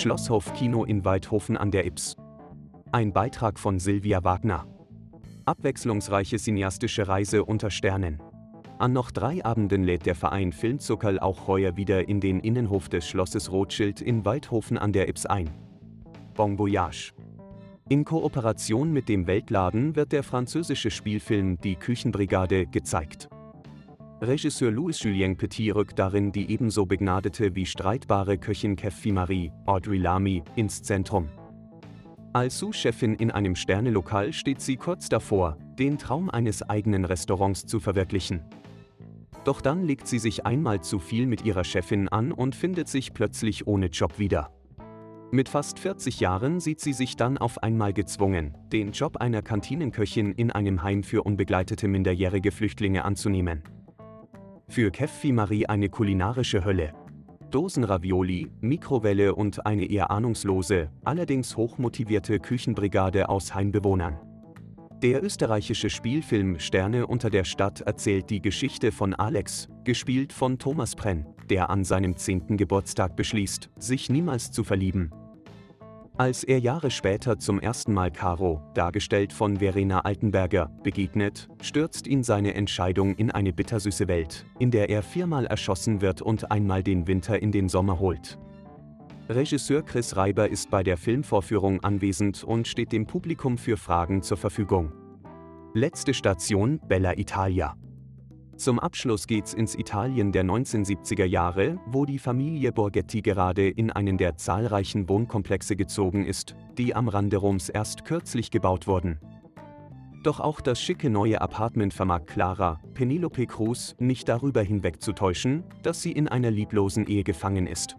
Schlosshof Kino in Weidhofen an der Ips. Ein Beitrag von Silvia Wagner. Abwechslungsreiche cineastische Reise unter Sternen. An noch drei Abenden lädt der Verein Filmzuckerl auch heuer wieder in den Innenhof des Schlosses Rothschild in Weidhofen an der Ips ein. Bon Voyage. In Kooperation mit dem Weltladen wird der französische Spielfilm Die Küchenbrigade gezeigt. Regisseur Louis-Julien Petit rückt darin die ebenso begnadete wie streitbare Köchin Kefi Marie, Audrey Lamy, ins Zentrum. Als Sous-Chefin in einem Sternelokal steht sie kurz davor, den Traum eines eigenen Restaurants zu verwirklichen. Doch dann legt sie sich einmal zu viel mit ihrer Chefin an und findet sich plötzlich ohne Job wieder. Mit fast 40 Jahren sieht sie sich dann auf einmal gezwungen, den Job einer Kantinenköchin in einem Heim für unbegleitete minderjährige Flüchtlinge anzunehmen. Für Keffi Marie eine kulinarische Hölle. Dosenravioli, Mikrowelle und eine eher ahnungslose, allerdings hochmotivierte Küchenbrigade aus Heimbewohnern. Der österreichische Spielfilm Sterne unter der Stadt erzählt die Geschichte von Alex, gespielt von Thomas Prenn, der an seinem 10. Geburtstag beschließt, sich niemals zu verlieben, als er Jahre später zum ersten Mal Caro, dargestellt von Verena Altenberger, begegnet, stürzt ihn seine Entscheidung in eine bittersüße Welt, in der er viermal erschossen wird und einmal den Winter in den Sommer holt. Regisseur Chris Reiber ist bei der Filmvorführung anwesend und steht dem Publikum für Fragen zur Verfügung. Letzte Station Bella Italia. Zum Abschluss geht's ins Italien der 1970er Jahre, wo die Familie Borghetti gerade in einen der zahlreichen Wohnkomplexe gezogen ist, die am Rande Roms erst kürzlich gebaut wurden. Doch auch das schicke neue Apartment vermag Clara, Penelope Cruz, nicht darüber hinwegzutäuschen, dass sie in einer lieblosen Ehe gefangen ist.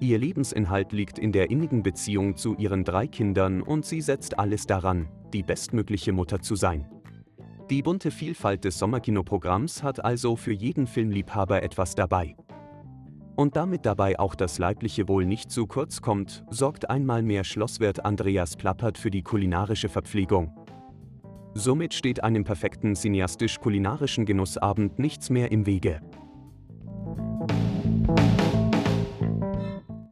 Ihr Lebensinhalt liegt in der innigen Beziehung zu ihren drei Kindern und sie setzt alles daran, die bestmögliche Mutter zu sein. Die bunte Vielfalt des Sommerkinoprogramms hat also für jeden Filmliebhaber etwas dabei. Und damit dabei auch das leibliche Wohl nicht zu kurz kommt, sorgt einmal mehr Schlosswirt Andreas Plappert für die kulinarische Verpflegung. Somit steht einem perfekten cineastisch-kulinarischen Genussabend nichts mehr im Wege.